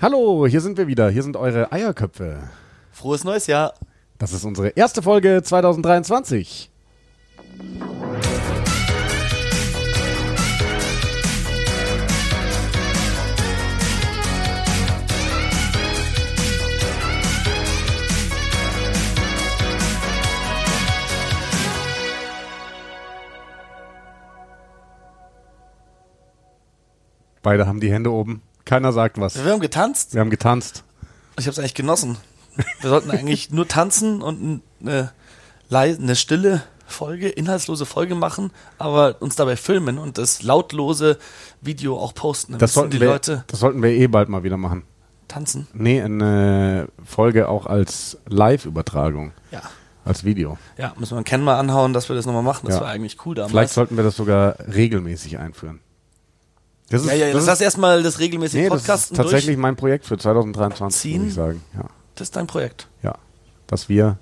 Hallo, hier sind wir wieder. Hier sind eure Eierköpfe. Frohes neues Jahr. Das ist unsere erste Folge 2023. Beide haben die Hände oben. Keiner sagt was. Wir haben getanzt. Wir haben getanzt. Ich habe es eigentlich genossen. Wir sollten eigentlich nur tanzen und eine, eine stille Folge, inhaltslose Folge machen, aber uns dabei filmen und das lautlose Video auch posten. Dann Das sollten, die wir, Leute das sollten wir eh bald mal wieder machen. tanzen. Nee, eine Folge auch als Live-Übertragung, Ja. als Video. Ja, müssen wir Ken mal anhauen, dass wir das nochmal machen. Das Ja. war eigentlich cool damals. Vielleicht sollten wir das sogar regelmäßig einführen. Das ja, ja, das das ist, erstmal das regelmäßige nee, das Podcasten ist tatsächlich mein Projekt für 2023, Ziehen. muss ich sagen. Ja, Das ist dein Projekt. ja. Dass wir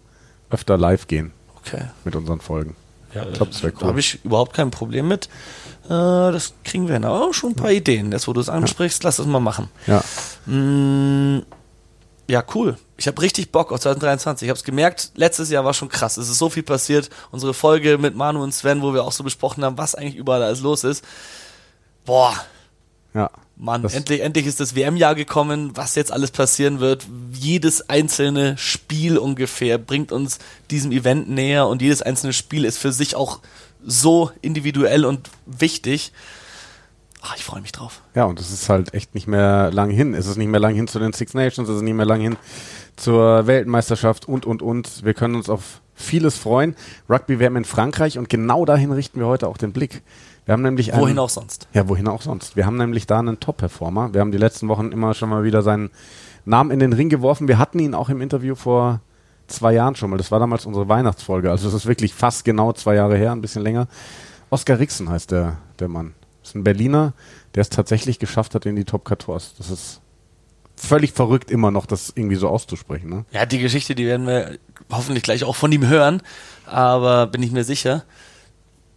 öfter live gehen Okay. mit unseren Folgen. Ja, Ich glaub, das wär Da cool. habe ich überhaupt kein Problem mit. Äh, das kriegen wir hin. Aber schon ein paar Ideen. Jetzt, wo du es ansprichst, lass das mal machen. Ja, Mm, ja, cool. Ich habe richtig Bock auf 2023. Ich habe es gemerkt, letztes Jahr war schon krass. Es ist so viel passiert. Unsere Folge mit Manu und Sven, wo wir auch so besprochen haben, was eigentlich überall alles los ist. Boah, ja. Mann, endlich, endlich ist das WM-Jahr gekommen, was jetzt alles passieren wird. Jedes einzelne Spiel ungefähr bringt uns diesem Event näher und jedes einzelne Spiel ist für sich auch so individuell und wichtig. Ah, ich freue mich drauf. Ja, und es ist halt echt nicht mehr lang hin. Es ist nicht mehr lang hin zu den Six Nations, es ist nicht mehr lang hin zur Weltmeisterschaft und, und, und. Wir können uns auf vieles freuen. Rugby WM in Frankreich und genau dahin richten wir heute auch den Blick. Wir haben nämlich einen, Wohin auch sonst. Ja, wohin auch sonst. Wir haben nämlich da einen Top-Performer. Wir haben die letzten Wochen immer schon mal wieder seinen Namen in den Ring geworfen. Wir hatten ihn auch im Interview vor zwei Jahren schon mal. Das war damals unsere Weihnachtsfolge. Also es ist wirklich fast genau zwei Jahre her, ein bisschen länger. Oskar Rixen heißt der, der Mann. ist ein Berliner, der es tatsächlich geschafft hat in die Top 14. Das ist völlig verrückt immer noch, das irgendwie so auszusprechen. Ne? Ja, die Geschichte, die werden wir hoffentlich gleich auch von ihm hören, aber bin ich mir sicher.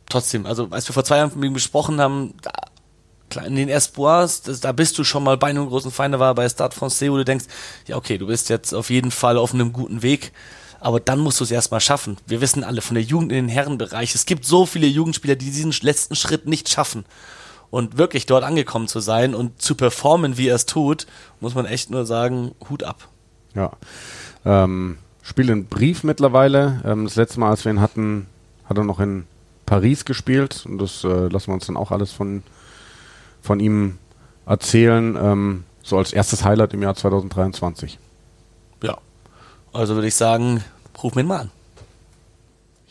Trotzdem, also als wir vor zwei Jahren mit ihm gesprochen haben, da, in den Espoirs, das, da bist du schon mal bei einem großen Feinde war, bei Stade Francais, wo du denkst, ja okay, du bist jetzt auf jeden Fall auf einem guten Weg, aber dann musst du es erstmal schaffen. Wir wissen alle von der Jugend in den Herrenbereich, es gibt so viele Jugendspieler, die diesen letzten Schritt nicht schaffen. Und wirklich dort angekommen zu sein und zu performen, wie er es tut, muss man echt nur sagen, Hut ab. Ja. Ähm, spielt in Brief mittlerweile. Ähm, das letzte Mal, als wir ihn hatten, hat er noch in Paris gespielt. Und das äh, lassen wir uns dann auch alles von, von ihm erzählen. Ähm, so als erstes Highlight im Jahr 2023. Ja. Also würde ich sagen, ruf mir ihn mal an.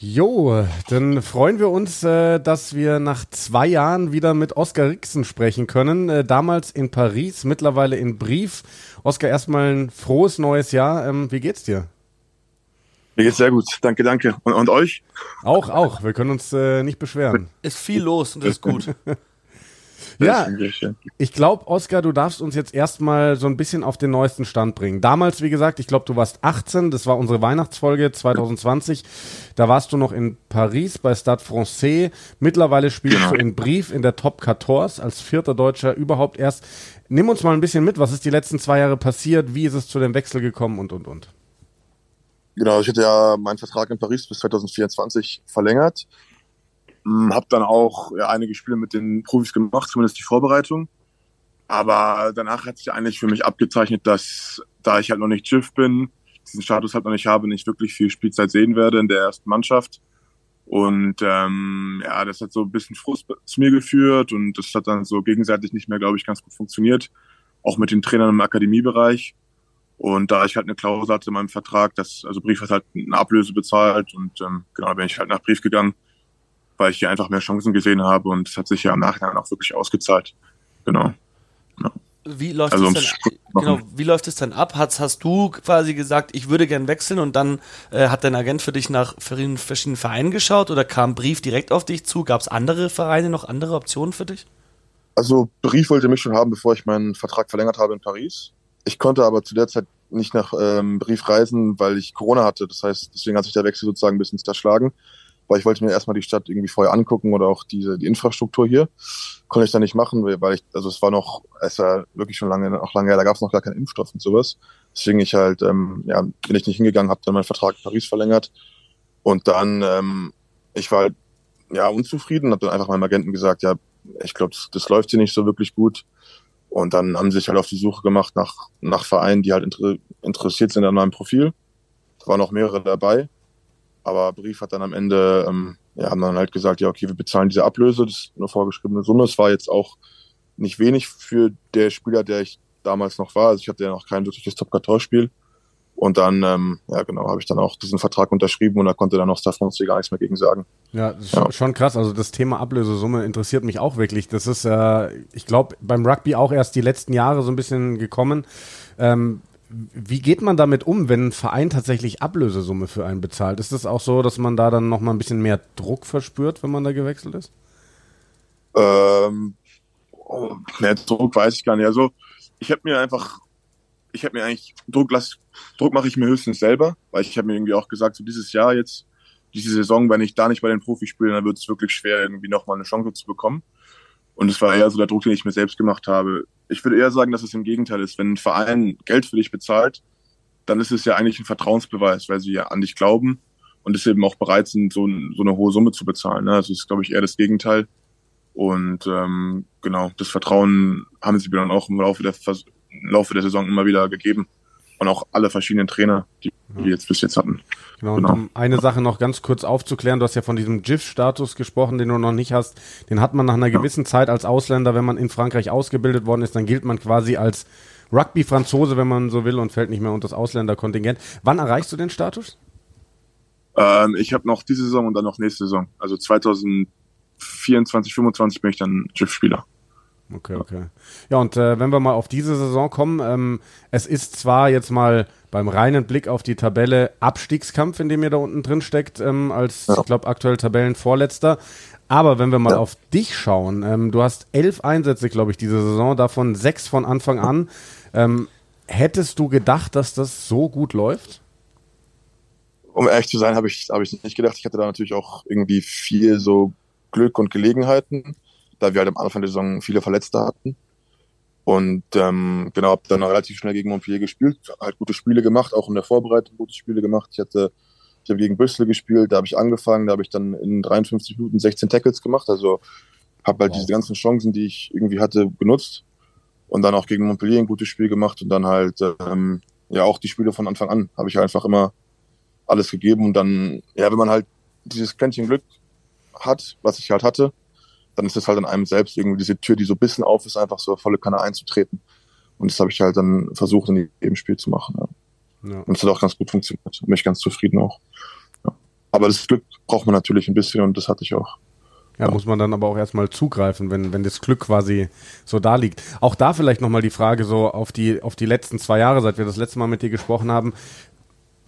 Jo, dann freuen wir uns, äh, dass wir nach zwei Jahren wieder mit Oskar Rixen sprechen können. Äh, damals in Paris, mittlerweile in Brief. Oskar, erstmal ein frohes neues Jahr. Ähm, wie geht's dir? Mir geht's sehr gut. Danke, danke. Und, und euch? Auch, auch. Wir können uns äh, nicht beschweren. Ist viel los und das ist gut. Ja, ich glaube, Oskar, du darfst uns jetzt erstmal so ein bisschen auf den neuesten Stand bringen. Damals, wie gesagt, ich glaube, du warst 18, das war unsere Weihnachtsfolge 2020. Da warst du noch in Paris bei Stade Francais. Mittlerweile spielst Genau. du in Brief in der Top 14 als vierter Deutscher überhaupt erst. Nimm uns mal ein bisschen mit, was ist die letzten zwei Jahre passiert, wie ist es zu dem Wechsel gekommen und, und, und. Genau, ich hatte ja meinen Vertrag in Paris bis 2024 verlängert. Hm, Hab dann auch ja, einige Spiele mit den Profis gemacht, zumindest die Vorbereitung. Aber danach hat sich eigentlich für mich abgezeichnet, dass da ich halt noch nicht Schiff bin, diesen Status halt noch nicht habe, nicht wirklich viel Spielzeit sehen werde in der ersten Mannschaft. Und ähm, ja, das hat so ein bisschen Frust zu mir geführt und das hat dann so gegenseitig nicht mehr, glaube ich, ganz gut funktioniert. Auch mit den Trainern im Akademiebereich. Und da ich halt eine Klausel hatte in meinem Vertrag, dass, also Brief hat halt eine Ablöse bezahlt und ähm, genau, bin ich halt nach Brief gegangen, weil ich hier einfach mehr Chancen gesehen habe und es hat sich ja im Nachhinein auch wirklich ausgezahlt. Genau. Wie läuft Also es denn, genau, wie läuft es denn ab? Hast, hast du quasi gesagt, ich würde gern wechseln und dann äh, hat dein Agent für dich nach verschiedenen verschiedenen Vereinen geschaut oder kam Brief direkt auf dich zu? Gab es andere Vereine, noch andere Optionen für dich? Also Brief wollte mich schon haben, bevor ich meinen Vertrag verlängert habe in Paris. Ich konnte aber zu der Zeit nicht nach ähm, Brief reisen, weil ich Corona hatte. Das heißt, deswegen hat sich der Wechsel sozusagen ein bisschen zerschlagen. weil ich wollte mir erstmal die Stadt irgendwie vorher angucken oder auch diese die Infrastruktur hier. Konnte ich da nicht machen, weil ich, also es war noch, es war wirklich schon lange, noch lange her, da gab es noch gar keinen Impfstoff und sowas. Deswegen ich halt, ähm, ja, bin ich nicht hingegangen, habe dann meinen Vertrag in Paris verlängert und dann, ähm, ich war halt, ja unzufrieden, habe dann einfach meinem Agenten gesagt, ja, ich glaube, das, das läuft hier nicht so wirklich gut. Und dann haben sie sich halt auf die Suche gemacht nach, nach Vereinen, die halt inter interessiert sind an meinem Profil. Da waren noch mehrere dabei. Aber Brief hat dann am Ende, ähm, ja, haben dann halt gesagt, ja, okay, wir bezahlen diese Ablöse, das ist eine vorgeschriebene Summe. Es war jetzt auch nicht wenig für der Spieler, der ich damals noch war. Also ich hatte ja noch kein wirkliches Top-14-Spiel. Und dann, ähm, ja genau, habe ich dann auch diesen Vertrag unterschrieben und da konnte dann auch Stefan gar nichts mehr gegen sagen. Ja, ja, schon krass. Also das Thema Ablösesumme interessiert mich auch wirklich. Das ist, äh, ich glaube, beim Rugby auch erst die letzten Jahre so ein bisschen gekommen. Ähm, wie geht man damit um, wenn ein Verein tatsächlich Ablösesumme für einen bezahlt? Ist es auch so, dass man da dann nochmal ein bisschen mehr Druck verspürt, wenn man da gewechselt ist? Ähm, oh, mehr Druck weiß ich gar nicht. Also ich habe mir einfach, ich habe mir eigentlich Druck lass, Druck mache ich mir höchstens selber, weil ich habe mir irgendwie auch gesagt, so dieses Jahr jetzt, diese Saison, wenn ich da nicht bei den Profis spiele, dann wird es wirklich schwer, irgendwie nochmal eine Chance zu bekommen. Und es war eher so der Druck, den ich mir selbst gemacht habe. Ich würde eher sagen, dass es im Gegenteil ist. Wenn ein Verein Geld für dich bezahlt, dann ist es ja eigentlich ein Vertrauensbeweis, weil sie ja an dich glauben und es eben auch bereit sind, so, so eine hohe Summe zu bezahlen. Ne? Also ist, glaube ich, eher das Gegenteil. Und ähm, genau, das Vertrauen haben sie mir dann auch im Laufe der, Laufe der Saison immer wieder gegeben und auch alle verschiedenen Trainer, die wir jetzt bis jetzt hatten. Genau, genau. um eine Sache noch ganz kurz aufzuklären, du hast ja von diesem GIF-Status gesprochen, den du noch nicht hast. Den hat man nach einer gewissen Zeit als Ausländer, wenn man in Frankreich ausgebildet worden ist, dann gilt man quasi als Rugby-Franzose, wenn man so will, und fällt nicht mehr unter das Ausländerkontingent. Wann erreichst du den Status? Ähm, ich habe noch diese Saison und dann noch nächste Saison. Also 2024, 2025 bin ich dann GIF-Spieler. Okay, okay. Ja, und äh, wenn wir mal auf diese Saison kommen, ähm, es ist zwar jetzt mal beim reinen Blick auf die Tabelle Abstiegskampf, in dem ihr da unten drin steckt, ähm, als, ja. ich glaube, aktuell Tabellenvorletzter. Aber wenn wir mal ja. auf dich schauen, ähm, du hast elf Einsätze, glaube ich, diese Saison, davon sechs von Anfang an. Ähm, hättest du gedacht, dass das so gut läuft? Um ehrlich zu sein, habe ich, hab ich nicht gedacht. Ich hatte da natürlich auch irgendwie viel so Glück und Gelegenheiten da wir halt am Anfang der Saison viele Verletzte hatten. Und ähm, genau, habe dann relativ schnell gegen Montpellier gespielt, halt gute Spiele gemacht, auch in der Vorbereitung gute Spiele gemacht. Ich hatte, ich habe gegen Bristol gespielt, da habe ich angefangen, da habe ich dann in 53 Minuten 16 Tackles gemacht. Also habe halt wow. diese ganzen Chancen, die ich irgendwie hatte, genutzt. Und dann auch gegen Montpellier ein gutes Spiel gemacht und dann halt ähm, ja auch die Spiele von Anfang an habe ich einfach immer alles gegeben und dann, ja, wenn man halt dieses Quäntchen Glück hat, was ich halt hatte, dann ist es halt an einem selbst irgendwie diese Tür, die so ein bisschen auf ist, einfach so volle Kanne einzutreten. Und das habe ich halt dann versucht, in jedem Spiel zu machen. Ja. Ja. Und es hat auch ganz gut funktioniert. Bin ich ganz zufrieden auch. Ja. Aber das Glück braucht man natürlich ein bisschen und das hatte ich auch. Ja, muss man dann aber auch erstmal zugreifen, wenn, wenn das Glück quasi so da liegt. Auch da vielleicht nochmal die Frage so auf die, auf die letzten zwei Jahre, seit wir das letzte Mal mit dir gesprochen haben.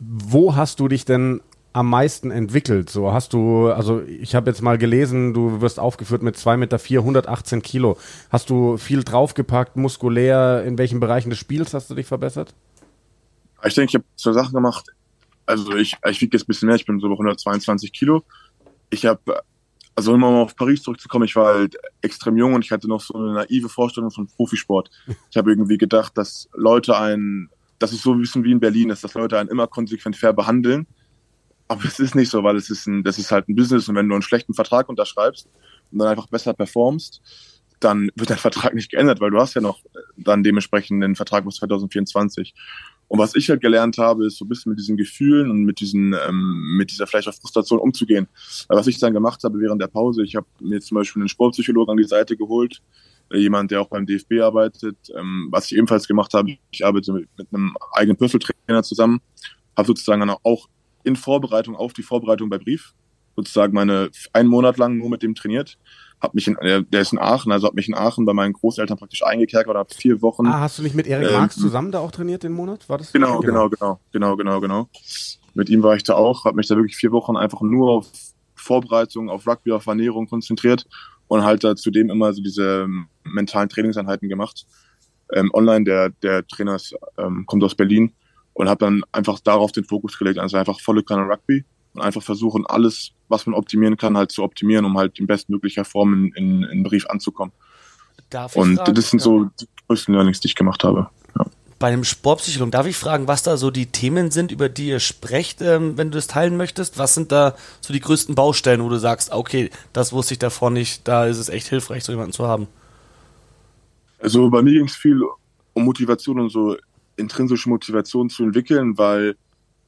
Wo hast du dich denn am meisten entwickelt? So hast du, also ich habe jetzt mal gelesen, du wirst aufgeführt mit 2,4 Meter, 118 Kilo. Hast du viel draufgepackt, muskulär? In welchen Bereichen des Spiels hast du dich verbessert? Ich denke, ich habe zwei Sachen gemacht. Also ich, ich wiege jetzt ein bisschen mehr, ich bin so bei 122 Kilo. Ich habe, also um mal auf Paris zurückzukommen, ich war halt extrem jung und ich hatte noch so eine naive Vorstellung von Profisport. Ich habe irgendwie gedacht, dass Leute einen, dass es so ein bisschen wie in Berlin ist, dass Leute einen immer konsequent fair behandeln aber es ist nicht so, weil es ist ein, das ist halt ein Business und wenn du einen schlechten Vertrag unterschreibst und dann einfach besser performst, dann wird dein Vertrag nicht geändert, weil du hast ja noch dann dementsprechend den Vertrag bis 2024. Und was ich halt gelernt habe, ist so ein bisschen mit diesen Gefühlen und mit diesen, ähm, mit dieser vielleicht auch Frustration umzugehen. Weil was ich dann gemacht habe während der Pause, ich habe mir zum Beispiel einen Sportpsychologen an die Seite geholt, äh, jemand, der auch beim DFB arbeitet. Ähm, was ich ebenfalls gemacht habe, ich arbeite mit, mit einem eigenen Personal zusammen, habe sozusagen auch in Vorbereitung auf die Vorbereitung bei Brief. Sozusagen meine einen Monat lang nur mit dem trainiert. Hab mich in, der, der ist in Aachen, also hab mich in Aachen bei meinen Großeltern praktisch eingekerkert oder hab vier Wochen. Ah, hast du nicht mit Erik ähm, Marx zusammen da auch trainiert den Monat? War das? Genau, genau, genau, genau, genau, genau. Mit ihm war ich da auch, hab mich da wirklich vier Wochen einfach nur auf Vorbereitung, auf Rugby, auf Ernährung konzentriert und halt da zudem immer so diese ähm, mentalen Trainingseinheiten gemacht. Ähm, online, der, der Trainer ist, ähm, kommt aus Berlin und habe dann einfach darauf den Fokus gelegt, also einfach volle Kanne Rugby und einfach versuchen, alles, was man optimieren kann, halt zu optimieren, um halt in bestmöglicher Form in, in, in Brief anzukommen. Darf ich und fragen, das sind so die größten Learnings, die ich gemacht habe. Ja. Bei einem Sportpsychologen, darf ich fragen, was da so die Themen sind, über die ihr sprecht, ähm, wenn du das teilen möchtest? Was sind da so die größten Baustellen, wo du sagst, okay, das wusste ich davor nicht, da ist es echt hilfreich, so jemanden zu haben? Also bei mir ging es viel um Motivation und so intrinsische Motivation zu entwickeln, weil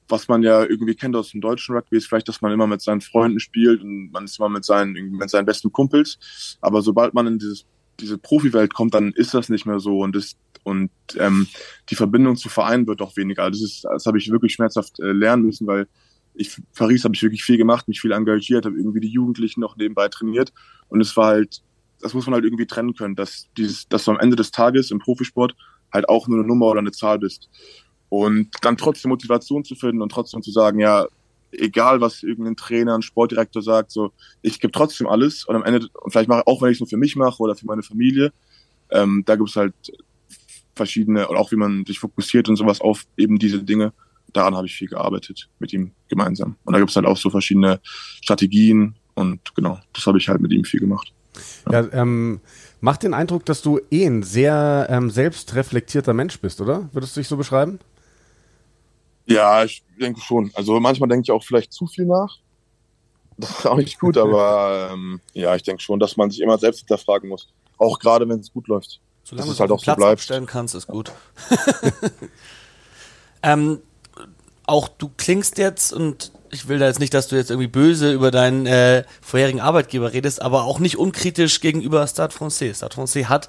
was man ja irgendwie kennt aus dem deutschen Rugby ist vielleicht, dass man immer mit seinen Freunden spielt und man ist immer mit seinen, mit seinen besten Kumpels. Aber sobald man in dieses, diese Profi-Welt kommt, dann ist das nicht mehr so und das, und ähm, die Verbindung zu Vereinen wird auch weniger. Das ist, das habe ich wirklich schmerzhaft äh, lernen müssen, weil ich Paris habe ich wirklich viel gemacht, mich viel engagiert, habe irgendwie die Jugendlichen noch nebenbei trainiert und es war halt, das muss man halt irgendwie trennen können, dass dieses, dass du am Ende des Tages im Profisport halt auch nur eine Nummer oder eine Zahl bist. Und dann trotzdem Motivation zu finden und trotzdem zu sagen, ja, egal was irgendein Trainer, ein Sportdirektor sagt, so, ich gebe trotzdem alles und am Ende, und vielleicht mache auch wenn ich es nur für mich mache oder für meine Familie, ähm, da gibt es halt verschiedene, und auch wie man sich fokussiert und sowas auf eben diese Dinge. Daran habe ich viel gearbeitet mit ihm gemeinsam. Und da gibt es halt auch so verschiedene Strategien und genau, das habe ich halt mit ihm viel gemacht. Ja, ähm, macht den Eindruck, dass du eh ein sehr ähm, selbstreflektierter Mensch bist, oder? Würdest du dich so beschreiben? Ja, ich denke schon. Also manchmal denke ich auch vielleicht zu viel nach. Das ist auch nicht gut, aber ähm, ja, ich denke schon, dass man sich immer selbst hinterfragen muss. Auch gerade, wenn es gut läuft. Solange du es halt auch Platz so bleibt. abstellen kannst, ist gut. ähm, auch du klingst jetzt und ich will da jetzt nicht, dass du jetzt irgendwie böse über deinen äh, vorherigen Arbeitgeber redest, aber auch nicht unkritisch gegenüber Stade Francais. Stade Francais hat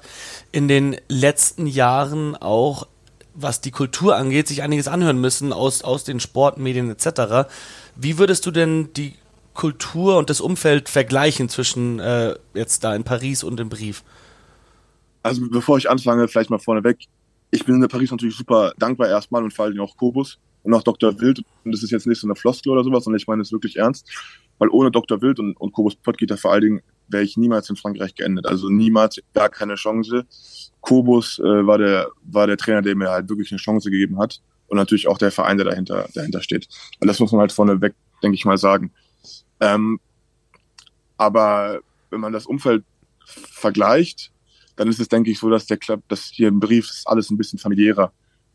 in den letzten Jahren auch, was die Kultur angeht, sich einiges anhören müssen aus, aus den Sportmedien etc. Wie würdest du denn die Kultur und das Umfeld vergleichen zwischen äh, jetzt da in Paris und im Brief? Also bevor ich anfange, vielleicht mal vorneweg. Ich bin in Paris natürlich super dankbar erstmal und vor allem auch Kobus und auch Dr. Wild. Und das ist jetzt nicht so eine Floskel oder sowas, sondern ich meine es wirklich ernst. Weil ohne Dr. Wild und, und Kobus Pottgitter vor allen Dingen wäre ich niemals in Frankreich geendet. Also niemals, gar keine Chance. Kobus äh, war der war der Trainer, der mir halt wirklich eine Chance gegeben hat und natürlich auch der Verein, der dahinter dahinter steht. Und das muss man halt vorneweg, denke ich mal, sagen. Ähm, aber wenn man das Umfeld vergleicht, dann ist es, denke ich, so, dass der Club, dass hier im Brief ist alles ein bisschen familiärer.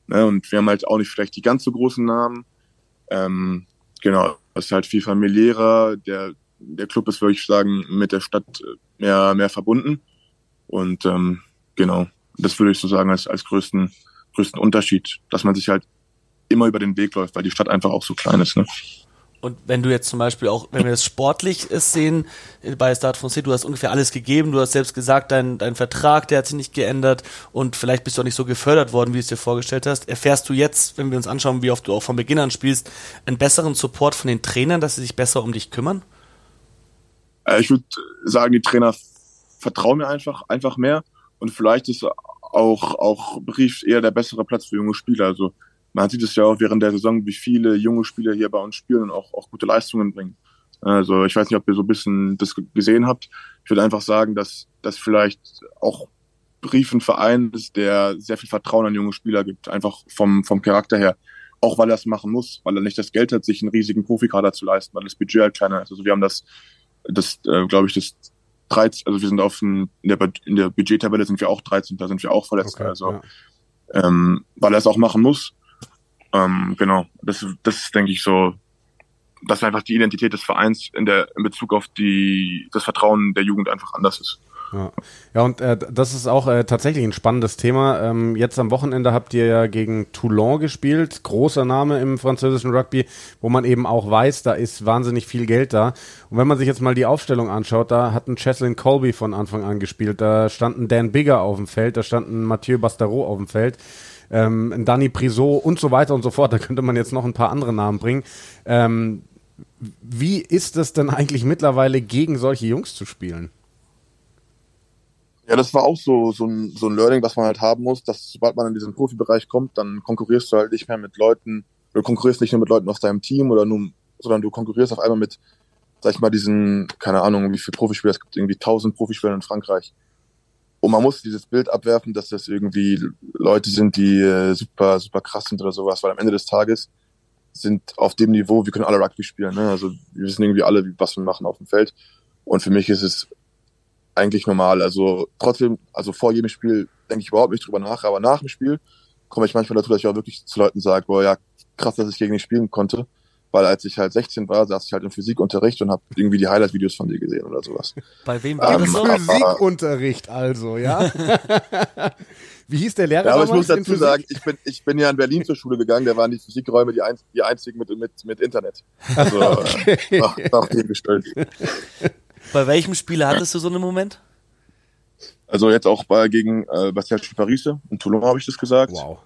Ne? Und wir haben halt auch nicht vielleicht die ganz so großen Namen. Ähm, genau, es ist halt viel familiärer. Der, der Club ist, würde ich sagen, mit der Stadt mehr, mehr verbunden. Und ähm, genau, das würde ich so sagen als, als größten, größten Unterschied, dass man sich halt immer über den Weg läuft, weil die Stadt einfach auch so klein ist. Ne? Und wenn du jetzt zum Beispiel auch, wenn wir das sportlich sehen, äh, bei Start Francais, du hast ungefähr alles gegeben, du hast selbst gesagt, dein, dein Vertrag, der hat sich nicht geändert und vielleicht bist du auch nicht so gefördert worden, wie du es dir vorgestellt hast. Erfährst du jetzt, wenn wir uns anschauen, wie oft du auch von Beginn an spielst, einen besseren Support von den Trainern, dass sie sich besser um dich kümmern? Äh, ich würde sagen, die Trainer vertrauen mir einfach, einfach mehr und vielleicht ist auch, auch Brief eher der bessere Platz für junge Spieler. Also man sieht es ja auch während der Saison, wie viele junge Spieler hier bei uns spielen und auch, auch gute Leistungen bringen. Also ich weiß nicht, ob ihr so ein bisschen das gesehen habt. Ich würde einfach sagen, dass das vielleicht auch Brief ein Verein ist, der sehr viel Vertrauen an junge Spieler gibt, einfach vom, vom Charakter her. Auch weil er es machen muss, weil er nicht das Geld hat, sich einen riesigen Profikader zu leisten, weil das Budget halt kleiner ist. Also wir haben das, das äh, glaube ich, das 13, also wir sind auf dem, in der, in der Budgettabelle sind wir auch 13, da sind wir auch verletzt. Okay, also ja. ähm, weil er es auch machen muss ähm, genau, das, das ist, denke ich, so, dass einfach die Identität des Vereins in der in Bezug auf die das Vertrauen der Jugend einfach anders ist. Ja, ja und äh, das ist auch äh, tatsächlich ein spannendes Thema. Ähm, jetzt am Wochenende habt ihr ja gegen Toulon gespielt, großer Name im französischen Rugby, wo man eben auch weiß, da ist wahnsinnig viel Geld da. Und wenn man sich jetzt mal die Aufstellung anschaut, da hat ein Cheslin Colby von Anfang an gespielt, da standen Dan Bigger auf dem Feld, da standen Mathieu Bastereau auf dem Feld ähm, Dani Prisot und so weiter und so fort. Da könnte man jetzt noch ein paar andere Namen bringen. Ähm, wie ist es denn eigentlich mittlerweile, gegen solche Jungs zu spielen? Ja, das war auch so, so, ein, so ein Learning, was man halt haben muss, dass sobald man in diesen Profibereich kommt, dann konkurrierst du halt nicht mehr mit Leuten, du konkurrierst nicht nur mit Leuten aus deinem Team oder nur, sondern du konkurrierst auf einmal mit, sag ich mal, diesen, keine Ahnung, wie viele Profispieler, es gibt irgendwie tausend Profispieler in Frankreich. Und man muss dieses Bild abwerfen, dass das irgendwie Leute sind, die äh, super, super krass sind oder sowas, weil am Ende des Tages sind auf dem Niveau, wir können alle Rugby spielen. Ne? Also wir wissen irgendwie alle, was wir machen auf dem Feld. Und für mich ist es eigentlich normal. Also trotzdem, also vor jedem Spiel denke ich überhaupt nicht drüber nach, aber nach dem Spiel komme ich manchmal dazu, dass ich auch wirklich zu Leuten sage, boah, ja, krass, dass ich gegen dich spielen konnte. Weil als ich halt 16 war, saß ich halt im Physikunterricht und habe irgendwie die Highlight-Videos von dir gesehen oder sowas. Bei wem war ähm, das so? Physikunterricht also, ja? Wie hieß der Lehrer? Ja, aber ich muss dazu sagen, ich bin, ich bin ja in Berlin zur Schule gegangen, da waren die Physikräume die, ein, die einzigen mit, mit, mit Internet. Also okay. nach, nach dem gestellt. Bei welchem Spieler hattest du so einen Moment? Also jetzt auch bei, gegen äh, Bastien Parise in Toulon habe ich das gesagt. Wow.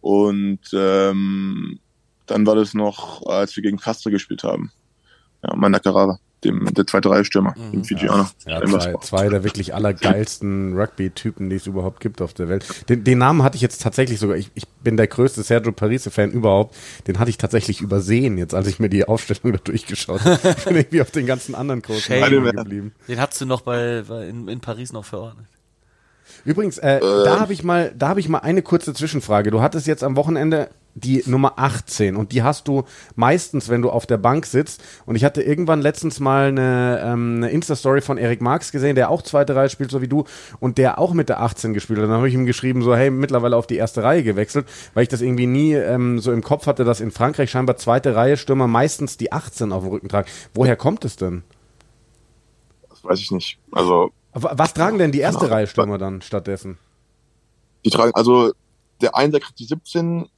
Und ähm, dann war das noch, als wir gegen Castre gespielt haben. Ja, Manda Carrara, dem, der zweite Reihe Stürmer, mhm, dem Fijianer. Ja, ja zwei, zwei der wirklich allergeilsten Rugby-Typen, die es überhaupt gibt auf der Welt. Den, den Namen hatte ich jetzt tatsächlich sogar, ich, ich bin der größte Sergio Parise-Fan überhaupt, den hatte ich tatsächlich übersehen, jetzt als ich mir die Aufstellung da durchgeschaut habe. Ich bin irgendwie auf den ganzen anderen großen geblieben. Den hast du noch bei, bei in, in Paris noch verordnet. Übrigens, äh, äh, da habe ich mal, da habe ich mal eine kurze Zwischenfrage. Du hattest jetzt am Wochenende die Nummer 18 und die hast du meistens, wenn du auf der Bank sitzt. Und ich hatte irgendwann letztens mal eine, ähm, eine Insta-Story von Erik Marx gesehen, der auch zweite Reihe spielt, so wie du, und der auch mit der 18 gespielt hat. Dann habe ich ihm geschrieben, so, hey, mittlerweile auf die erste Reihe gewechselt, weil ich das irgendwie nie ähm, so im Kopf hatte, dass in Frankreich scheinbar zweite Reihe Stürmer meistens die 18 auf dem Rücken tragen. Woher kommt es denn? Das weiß ich nicht. Also was tragen denn die erste genau. Reihe Stürmer dann stattdessen? Die tragen, also der eine, der kriegt die 17,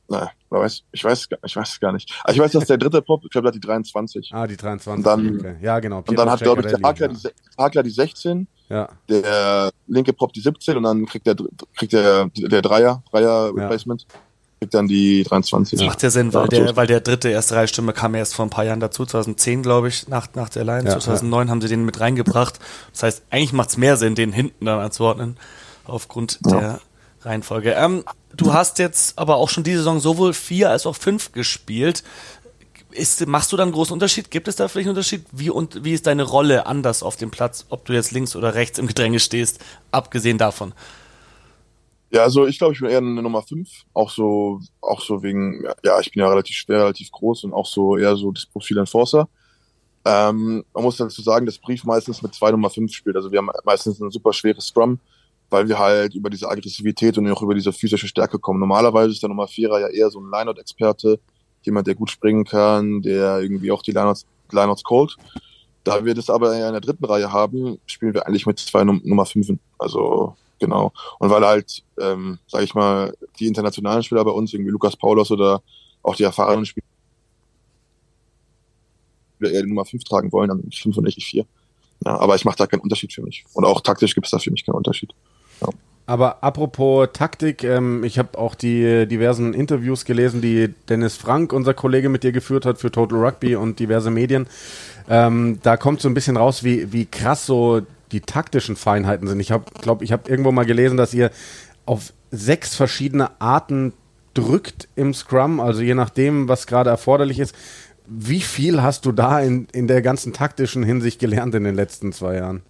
nein, weiß, ich weiß, ich weiß es gar nicht. Also ich weiß, dass der dritte Pop, ich glaube, hat die 23. Ah, die 23. Und dann, okay. Ja, genau. Und dann hat, glaube ich, der Hakler, ja. die, Hakler die 16, ja. der linke Pop die 17 und dann kriegt der, kriegt der, der Dreier, Dreier Replacement. Ja kriegt dann die 23. Das macht ja Sinn, weil der, weil der dritte erste Reihe Stimme kam erst vor ein paar Jahren dazu, 2010 glaube ich, nach, nach der Line, ja, 2009 ja. haben sie den mit reingebracht. Das heißt, eigentlich macht es mehr Sinn, den hinten dann anzuordnen, aufgrund ja. der Reihenfolge. Ähm, du hast jetzt aber auch schon diese Saison sowohl vier als auch fünf gespielt. Ist, machst du da einen großen Unterschied? Gibt es da vielleicht einen Unterschied? Wie, und, wie ist deine Rolle anders auf dem Platz, ob du jetzt links oder rechts im Gedränge stehst, abgesehen davon? Ja, also ich glaube, ich bin eher eine Nummer 5. Auch so, auch so wegen, ja, ich bin ja relativ schwer, relativ groß und auch so eher so das Profil Enforcer. Ähm, man muss dazu sagen, dass Brief meistens mit zwei Nummer 5 spielt. Also wir haben meistens ein super schweres Scrum, weil wir halt über diese Aggressivität und auch über diese physische Stärke kommen. Normalerweise ist der Nummer 4er ja eher so ein Lineout-Experte, jemand, der gut springen kann, der irgendwie auch die Lineouts, Lineouts callt. Da wir das aber in der dritten Reihe haben, spielen wir eigentlich mit zwei Num Nummer 5. Also Genau. Und weil halt, ähm, sage ich mal, die internationalen Spieler bei uns, irgendwie Lukas Paulos oder auch die erfahrenen Spieler, eher die Nummer 5 tragen wollen, dann 5 und nicht 4. Ja, aber ich mache da keinen Unterschied für mich. Und auch taktisch gibt es da für mich keinen Unterschied. Ja. Aber apropos Taktik, ähm, ich habe auch die diversen Interviews gelesen, die Dennis Frank, unser Kollege, mit dir geführt hat für Total Rugby und diverse Medien. Ähm, da kommt so ein bisschen raus, wie, wie krass so die taktischen Feinheiten sind. Ich habe, glaube ich, habe irgendwo mal gelesen, dass ihr auf sechs verschiedene Arten drückt im Scrum, also je nachdem, was gerade erforderlich ist. Wie viel hast du da in, in der ganzen taktischen Hinsicht gelernt in den letzten zwei Jahren?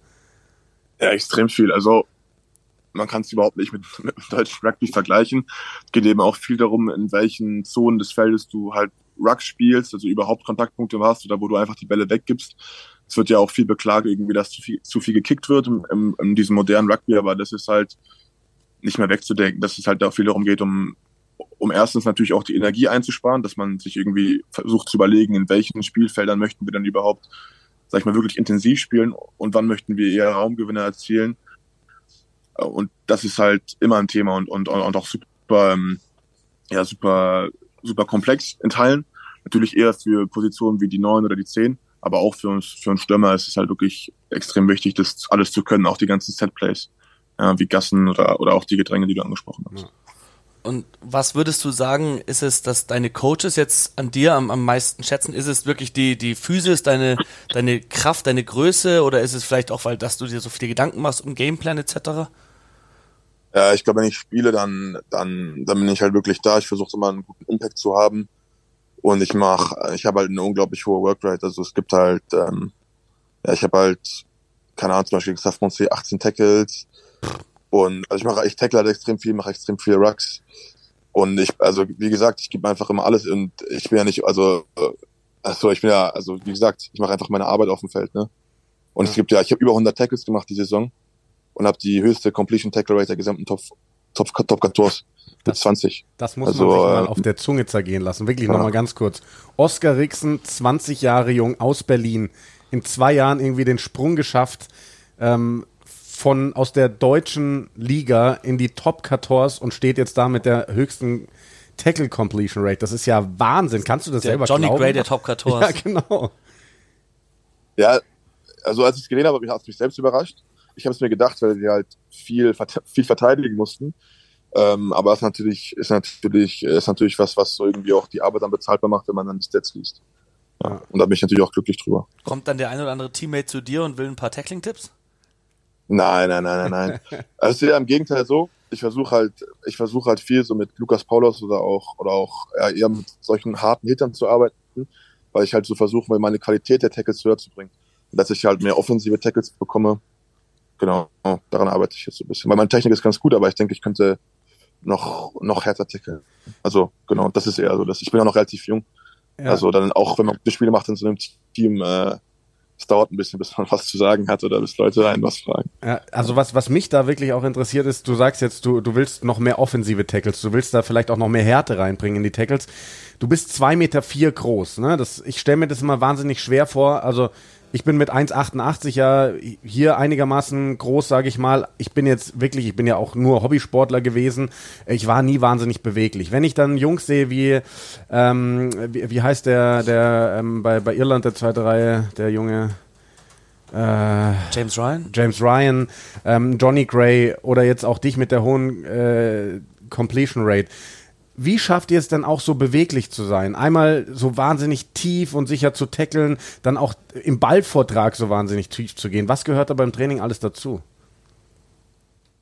Ja, extrem viel. Also man kann es überhaupt nicht mit, mit deutschen Rugby vergleichen. Es geht eben auch viel darum, in welchen Zonen des Feldes du halt Ruck spielst, also überhaupt Kontaktpunkte hast oder wo du einfach die Bälle weggibst es wird ja auch viel beklagt, irgendwie, dass zu viel, zu viel gekickt wird in, in, in diesem modernen Rugby, aber das ist halt nicht mehr wegzudenken, dass es halt auch viel darum geht, um, um erstens natürlich auch die Energie einzusparen, dass man sich irgendwie versucht zu überlegen, in welchen Spielfeldern möchten wir dann überhaupt, sag ich mal, wirklich intensiv spielen und wann möchten wir eher Raumgewinne erzielen. Und das ist halt immer ein Thema und, und, und auch super, ähm, ja, super, super komplex in Teilen. Natürlich eher für Positionen wie die 9 oder die 10 aber auch für uns, für einen Stürmer ist es halt wirklich extrem wichtig, das alles zu können, auch die ganzen Setplays, ja, wie Gassen oder, oder auch die Gedränge, die du angesprochen hast. Und was würdest du sagen, ist es, dass deine Coaches jetzt an dir am, am meisten schätzen? Ist es wirklich die, die Physis, deine, deine Kraft, deine Größe oder ist es vielleicht auch, weil dass du dir so viele Gedanken machst um Gameplan etc.? Ja, ich glaube, wenn ich spiele, dann, dann, dann bin ich halt wirklich da. Ich versuche immer einen guten Impact zu haben. Und ich mache, ich habe halt eine unglaublich hohe Workrate. Also es gibt halt, ähm, ja, ich habe halt, keine Ahnung, zum Beispiel gegen Safmonce 18 Tackles. Und also ich mache, ich tackle halt extrem viel, mache extrem viele Rucks. Und ich, also wie gesagt, ich gebe einfach immer alles und ich bin ja nicht, also, äh, also ich bin ja, also wie gesagt, ich mache einfach meine Arbeit auf dem Feld, ne? Und es gibt ja, ich habe über 100 Tackles gemacht die Saison und habe die höchste Completion Tackle Rate der gesamten Top Top Top 14 mit 20. Das muss also, man sich mal äh, auf der Zunge zergehen lassen. Wirklich ja. nochmal ganz kurz. Oskar Rixen, 20 Jahre jung aus Berlin, in zwei Jahren irgendwie den Sprung geschafft. Ähm, von aus der deutschen Liga in die Top 14 und steht jetzt da mit der höchsten Tackle Completion Rate. Das ist ja Wahnsinn. Kannst du das der selber Johnny glauben? Gray der Top 14. Ja, genau. Ja, also als ich es gesehen habe, hat es mich selbst überrascht. Ich habe es mir gedacht, weil wir halt viel, viel verteidigen mussten. Ähm, aber es ist natürlich, ist natürlich, ist natürlich was, was irgendwie auch die Arbeit dann bezahlbar macht, wenn man dann die Stats liest. Ja. Und da bin ich natürlich auch glücklich drüber. Kommt dann der ein oder andere Teammate zu dir und will ein paar Tackling-Tipps? Nein, nein, nein, nein, nein. also es ist ja im Gegenteil so. Ich versuche halt, ich versuche halt viel so mit Lukas Paulus oder auch oder auch ja, eher mit solchen harten Hittern zu arbeiten, weil ich halt so versuche, meine Qualität der Tackles höher zu bringen, dass ich halt mehr offensive Tackles bekomme. Genau, daran arbeite ich jetzt so ein bisschen. Weil meine Technik ist ganz gut, aber ich denke, ich könnte noch noch härter tackeln. Also genau, das ist eher so. Dass ich bin ja noch relativ jung. Ja. Also dann auch, wenn man gute Spiele macht in so einem Team, äh, es dauert ein bisschen, bis man was zu sagen hat oder bis Leute einen was fragen. Ja, also was, was mich da wirklich auch interessiert ist, du sagst jetzt, du, du willst noch mehr offensive Tackles, du willst da vielleicht auch noch mehr Härte reinbringen in die Tackles. Du bist zwei Meter vier groß, ne? Das, ich stelle mir das immer wahnsinnig schwer vor. Also ich bin mit 1,88 ja hier einigermaßen groß, sage ich mal. Ich bin jetzt wirklich, ich bin ja auch nur Hobbysportler gewesen. Ich war nie wahnsinnig beweglich. Wenn ich dann Jungs sehe wie, ähm, wie, wie, heißt der, der ähm, bei, bei Irland der zweite Reihe, der Junge, äh, James Ryan? James Ryan, ähm, Johnny Gray oder jetzt auch dich mit der hohen äh, Completion Rate. Wie schafft ihr es denn auch so beweglich zu sein? Einmal so wahnsinnig tief und sicher zu tackeln, dann auch im Ballvortrag so wahnsinnig tief zu gehen. Was gehört da beim Training alles dazu?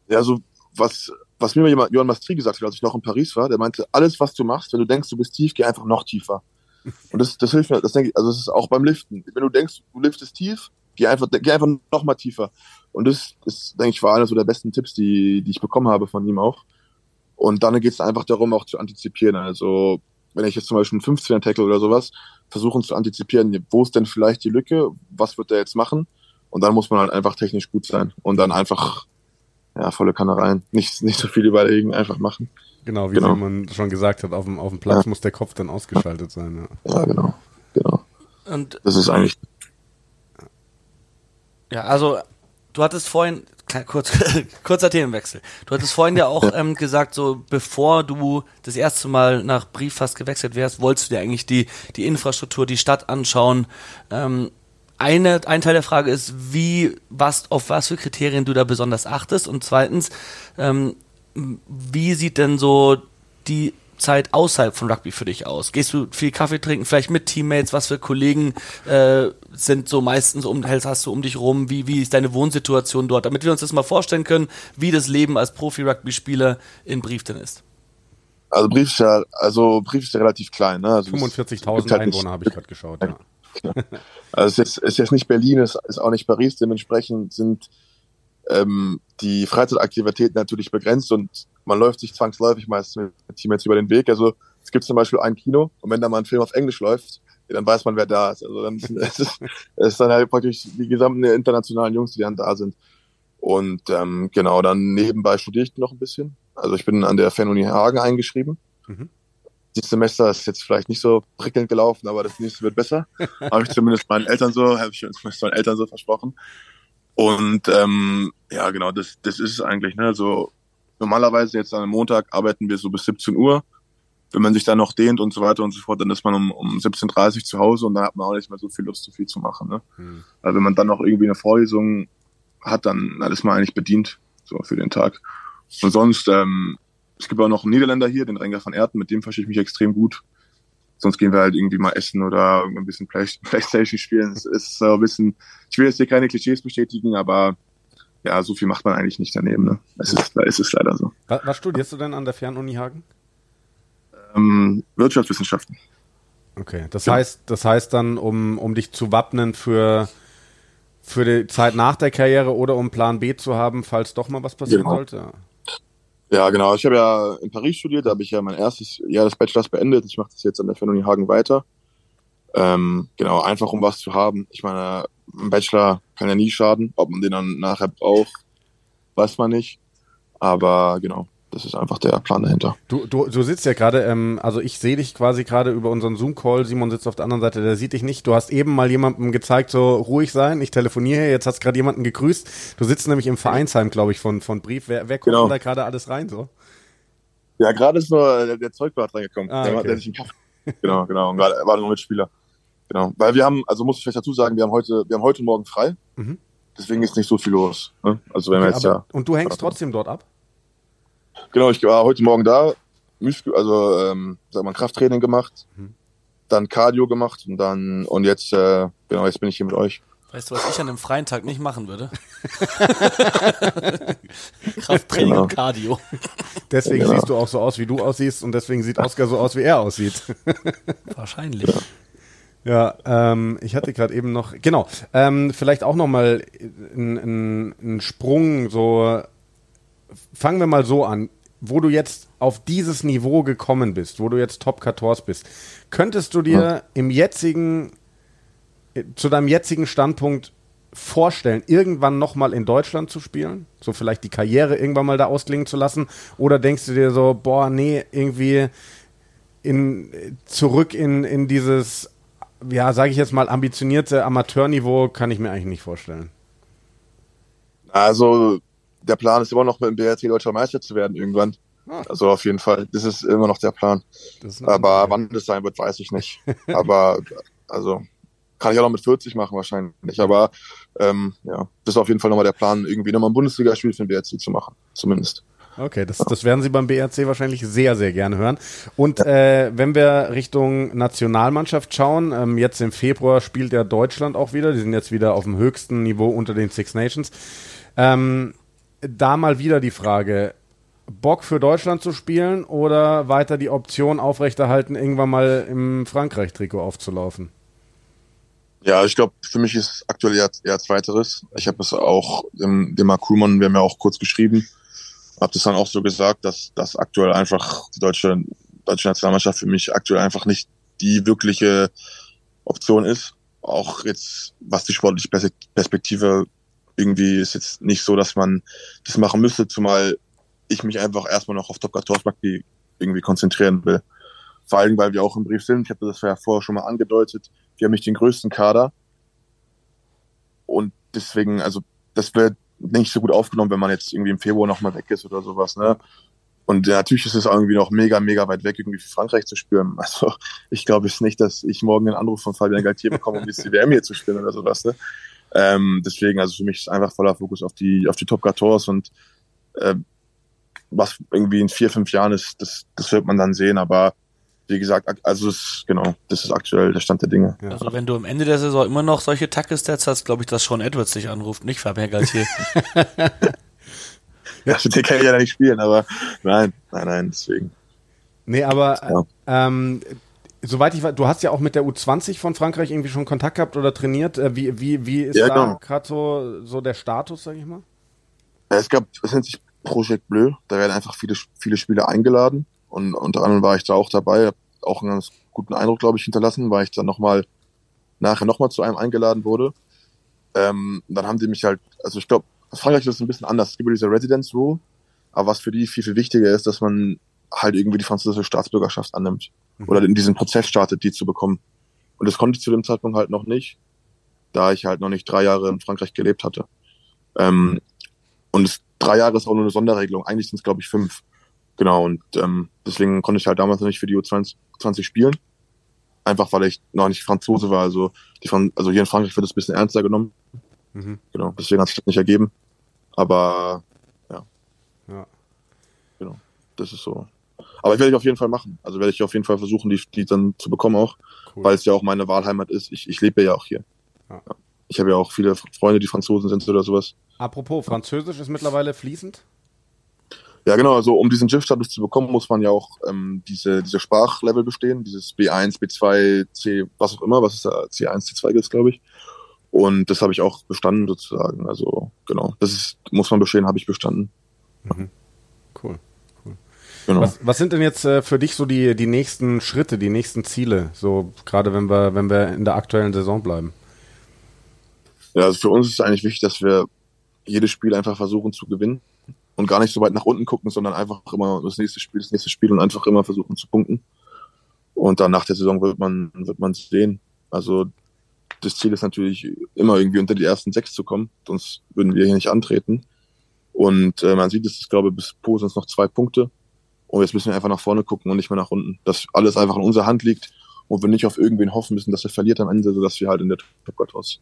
Ja, so was, was mir jemand, Johann Mastri gesagt hat, als ich noch in Paris war, der meinte, alles, was du machst, wenn du denkst, du bist tief, geh einfach noch tiefer. Und das, das hilft mir, das denke ich, also das ist auch beim Liften. Wenn du denkst, du liftest tief, geh einfach, geh einfach noch mal tiefer. Und das ist, denke ich, war einer so der besten Tipps, die, die ich bekommen habe von ihm auch. Und dann geht es einfach darum, auch zu antizipieren. Also wenn ich jetzt zum Beispiel einen 15er Tackle oder sowas, versuchen zu antizipieren, wo ist denn vielleicht die Lücke, was wird der jetzt machen? Und dann muss man halt einfach technisch gut sein und dann einfach ja, volle Kanne rein. Nicht, nicht so viel überlegen, einfach machen. Genau, wie genau. man schon gesagt hat, auf dem, auf dem Platz ja. muss der Kopf dann ausgeschaltet sein. Ja, ja genau. genau. Und das ist eigentlich. Ja, also du hattest vorhin kurz, kurzer Themenwechsel. Du hattest vorhin ja auch ähm, gesagt, so bevor du das erste Mal nach Brieffass gewechselt wärst, wolltest du dir eigentlich die, die Infrastruktur, die Stadt anschauen. Ähm, eine, ein Teil der Frage ist, wie, was, auf was für Kriterien du da besonders achtest und zweitens, ähm, wie sieht denn so die Zeit außerhalb von Rugby für dich aus? Gehst du viel Kaffee trinken, vielleicht mit Teammates? Was für Kollegen äh, sind so meistens um, hast du um dich rum? Wie, wie ist deine Wohnsituation dort? Damit wir uns das mal vorstellen können, wie das Leben als Profi-Rugby-Spieler in Brieften ist. Also Brief ist ja, also Brief ist ja relativ klein. Ne? Also 45.000 halt Einwohner habe ich gerade geschaut. Ja. Also es ist, jetzt, ist jetzt nicht Berlin, es ist auch nicht Paris. Dementsprechend sind ähm, die Freizeitaktivitäten natürlich begrenzt und man läuft sich zwangsläufig meistens mit Teammates über den Weg. Also es gibt zum Beispiel ein Kino und wenn da mal ein Film auf Englisch läuft, dann weiß man, wer da ist. Also dann ist es ist dann halt praktisch die gesamten internationalen Jungs, die dann da sind. Und ähm, genau, dann nebenbei studiere ich noch ein bisschen. Also ich bin an der Fernuni Hagen eingeschrieben. Mhm. Dieses Semester ist jetzt vielleicht nicht so prickelnd gelaufen, aber das nächste wird besser. habe ich zumindest meinen Eltern so, habe ich meinen Eltern so versprochen. Und ähm, ja, genau, das, das ist es eigentlich. Ne? Also normalerweise jetzt am Montag arbeiten wir so bis 17 Uhr. Wenn man sich dann noch dehnt und so weiter und so fort, dann ist man um, um 17.30 Uhr zu Hause und dann hat man auch nicht mehr so viel Lust, so viel zu machen. Ne? Hm. Also wenn man dann noch irgendwie eine Vorlesung hat, dann, dann ist man eigentlich bedient so für den Tag. Und sonst, ähm, es gibt auch noch einen Niederländer hier, den Renger van Erten, mit dem verstehe ich mich extrem gut. Sonst gehen wir halt irgendwie mal essen oder ein bisschen Play Playstation spielen. Es ist so ein bisschen, ich will jetzt hier keine Klischees bestätigen, aber ja, so viel macht man eigentlich nicht daneben. Ne? Es ist, es ist leider so. Was, studierst du denn an der Fernuni Hagen? Ähm, Wirtschaftswissenschaften. Okay, das ja. heißt, das heißt dann, um, um dich zu wappnen für, für die Zeit nach der Karriere oder um Plan B zu haben, falls doch mal was passieren genau. sollte? Ja, genau. Ich habe ja in Paris studiert, da habe ich ja mein erstes Jahr des Bachelors beendet. Ich mache das jetzt an der Fernuni Hagen weiter. Ähm, genau, einfach um was zu haben. Ich meine, ein Bachelor kann ja nie schaden. Ob man den dann nachher braucht, weiß man nicht. Aber genau, das ist einfach der Plan dahinter. Du, du, du sitzt ja gerade, ähm, also ich sehe dich quasi gerade über unseren Zoom-Call. Simon sitzt auf der anderen Seite, der sieht dich nicht. Du hast eben mal jemandem gezeigt, so ruhig sein. Ich telefoniere hier, jetzt hast gerade jemanden gegrüßt. Du sitzt nämlich im Vereinsheim, glaube ich, von, von Brief. Wer, wer kommt genau. da gerade alles rein so? Ja, gerade ist nur der, der Zeugbart reingekommen. Ah, okay. der, der Kaffee. genau, genau. Und gerade war nur Mitspieler. Genau. Weil wir haben, also muss ich vielleicht dazu sagen, wir haben heute, wir haben heute Morgen frei. Mhm. Deswegen ist nicht so viel los. Ne? Also wenn okay, wir jetzt ja. Und du hängst trotzdem dort ab? Genau, ich war heute Morgen da, also ähm, sag mal, Krafttraining gemacht, mhm. dann Cardio gemacht und dann und jetzt, äh, genau, jetzt bin ich hier mit euch. Weißt du, was ich an einem freien Tag nicht machen würde? Krafttraining genau. und Cardio. Deswegen genau. siehst du auch so aus, wie du aussiehst und deswegen sieht Oskar so aus, wie er aussieht. Wahrscheinlich. Ja. Ja, ähm, ich hatte gerade eben noch, genau, ähm, vielleicht auch noch mal einen Sprung, so, fangen wir mal so an, wo du jetzt auf dieses Niveau gekommen bist, wo du jetzt Top 14 bist, könntest du dir ja. im jetzigen, zu deinem jetzigen Standpunkt vorstellen, irgendwann nochmal in Deutschland zu spielen? So vielleicht die Karriere irgendwann mal da ausklingen zu lassen? Oder denkst du dir so, boah, nee, irgendwie in, zurück in, in dieses ja, sage ich jetzt mal, ambitionierte Amateurniveau kann ich mir eigentlich nicht vorstellen. Also, der Plan ist immer noch mit dem BRC Deutscher Meister zu werden irgendwann. Ah. Also auf jeden Fall, das ist immer noch der Plan. Aber wann das sein wird, weiß ich nicht. Aber also kann ich auch noch mit 40 machen wahrscheinlich. Aber ähm, ja, das ist auf jeden Fall nochmal der Plan, irgendwie nochmal ein Bundesligaspiel für den BRC zu machen, zumindest. Okay, das, das werden Sie beim BRC wahrscheinlich sehr, sehr gerne hören. Und äh, wenn wir Richtung Nationalmannschaft schauen, ähm, jetzt im Februar spielt ja Deutschland auch wieder. Die sind jetzt wieder auf dem höchsten Niveau unter den Six Nations. Ähm, da mal wieder die Frage, Bock für Deutschland zu spielen oder weiter die Option aufrechterhalten, irgendwann mal im Frankreich-Trikot aufzulaufen? Ja, ich glaube, für mich ist aktuell eher, eher Zweiteres. Ich habe es auch dem, dem Mark Kuhlmann, wir haben ja auch kurz geschrieben, habe das dann auch so gesagt, dass das aktuell einfach die deutsche, deutsche Nationalmannschaft für mich aktuell einfach nicht die wirkliche Option ist. Auch jetzt, was die sportliche Perspektive irgendwie ist jetzt nicht so, dass man das machen müsste, zumal ich mich einfach erstmal noch auf Top 14 Rugby irgendwie konzentrieren will. Vor allem, weil wir auch im Brief sind. Ich habe das ja vorher schon mal angedeutet. Wir haben nicht den größten Kader. Und deswegen, also das wird nicht so gut aufgenommen, wenn man jetzt irgendwie im Februar nochmal weg ist oder sowas, ne? Und natürlich ist es irgendwie noch mega, mega weit weg, irgendwie für Frankreich zu spielen. Also ich glaube jetzt nicht, dass ich morgen einen Anruf von Fabian Galtier bekomme, um die WM hier zu spielen oder sowas. Ne? Ähm, deswegen, also für mich ist einfach voller Fokus auf die, auf die Top 14 und äh, was irgendwie in vier, fünf Jahren ist, das, das wird man dann sehen. Aber wie gesagt, also es, genau, das ist aktuell der Stand der Dinge. Ja. Also wenn du am Ende der Saison immer noch solche Tackle-Stats hast, glaube ich, dass Sean Edwards dich anruft, nicht Fabian Galtier. ja, mit dir kann ich ja nicht spielen, aber nein, nein, nein, deswegen. Nee, aber ja. ähm, soweit ich weiß, du hast ja auch mit der U20 von Frankreich irgendwie schon Kontakt gehabt oder trainiert. Äh, wie, wie, wie ist ja, da genau. gerade so, so der Status, sag ich mal? Es gab, es nennt sich Projekt Bleu, da werden einfach viele, viele Spieler eingeladen und unter anderem war ich da auch dabei, habe auch einen ganz guten Eindruck, glaube ich, hinterlassen, weil ich dann nochmal, nachher nochmal zu einem eingeladen wurde. Ähm, dann haben die mich halt, also ich glaube, Frankreich ist ein bisschen anders. Es gibt diese Residence Rule, aber was für die viel, viel wichtiger ist, dass man halt irgendwie die französische Staatsbürgerschaft annimmt mhm. oder in diesen Prozess startet, die zu bekommen. Und das konnte ich zu dem Zeitpunkt halt noch nicht, da ich halt noch nicht drei Jahre in Frankreich gelebt hatte. Ähm, und es, drei Jahre ist auch nur eine Sonderregelung. Eigentlich sind es, glaube ich, fünf. Genau, und ähm, deswegen konnte ich halt damals noch nicht für die U20 spielen. Einfach weil ich noch nicht Franzose war. Also, die Fran also hier in Frankreich wird es ein bisschen ernster genommen. Mhm. Genau, deswegen hat sich das nicht ergeben. Aber ja. Ja. Genau, das ist so. Aber ich werde ich auf jeden Fall machen. Also werde ich auf jeden Fall versuchen, die, die dann zu bekommen auch, cool. weil es ja auch meine Wahlheimat ist. Ich, ich lebe ja auch hier. Ja. Ich habe ja auch viele Freunde, die Franzosen sind oder sowas. Apropos, Französisch ist mittlerweile fließend? Ja, genau. Also um diesen GIF-Status zu bekommen, muss man ja auch ähm, diese, diese Sprachlevel bestehen, dieses B1, B2, C, was auch immer, was ist da, C1, C2 ist, glaube ich. Und das habe ich auch bestanden sozusagen. Also genau, das ist, muss man bestehen, habe ich bestanden. Mhm. Cool. Genau. Was, was sind denn jetzt äh, für dich so die, die nächsten Schritte, die nächsten Ziele, so gerade wenn wir, wenn wir in der aktuellen Saison bleiben? Ja, also für uns ist es eigentlich wichtig, dass wir jedes Spiel einfach versuchen zu gewinnen und gar nicht so weit nach unten gucken, sondern einfach immer das nächste Spiel, das nächste Spiel und einfach immer versuchen zu punkten. Und dann nach der Saison wird man, wird man sehen. Also das Ziel ist natürlich immer irgendwie unter die ersten sechs zu kommen, sonst würden wir hier nicht antreten. Und äh, man sieht, es ist, glaube ich, bis Po sind es noch zwei Punkte. Und jetzt müssen wir einfach nach vorne gucken und nicht mehr nach unten. Dass alles einfach in unserer Hand liegt und wir nicht auf irgendwen hoffen müssen, dass er verliert am Ende, sodass wir halt in der Top God was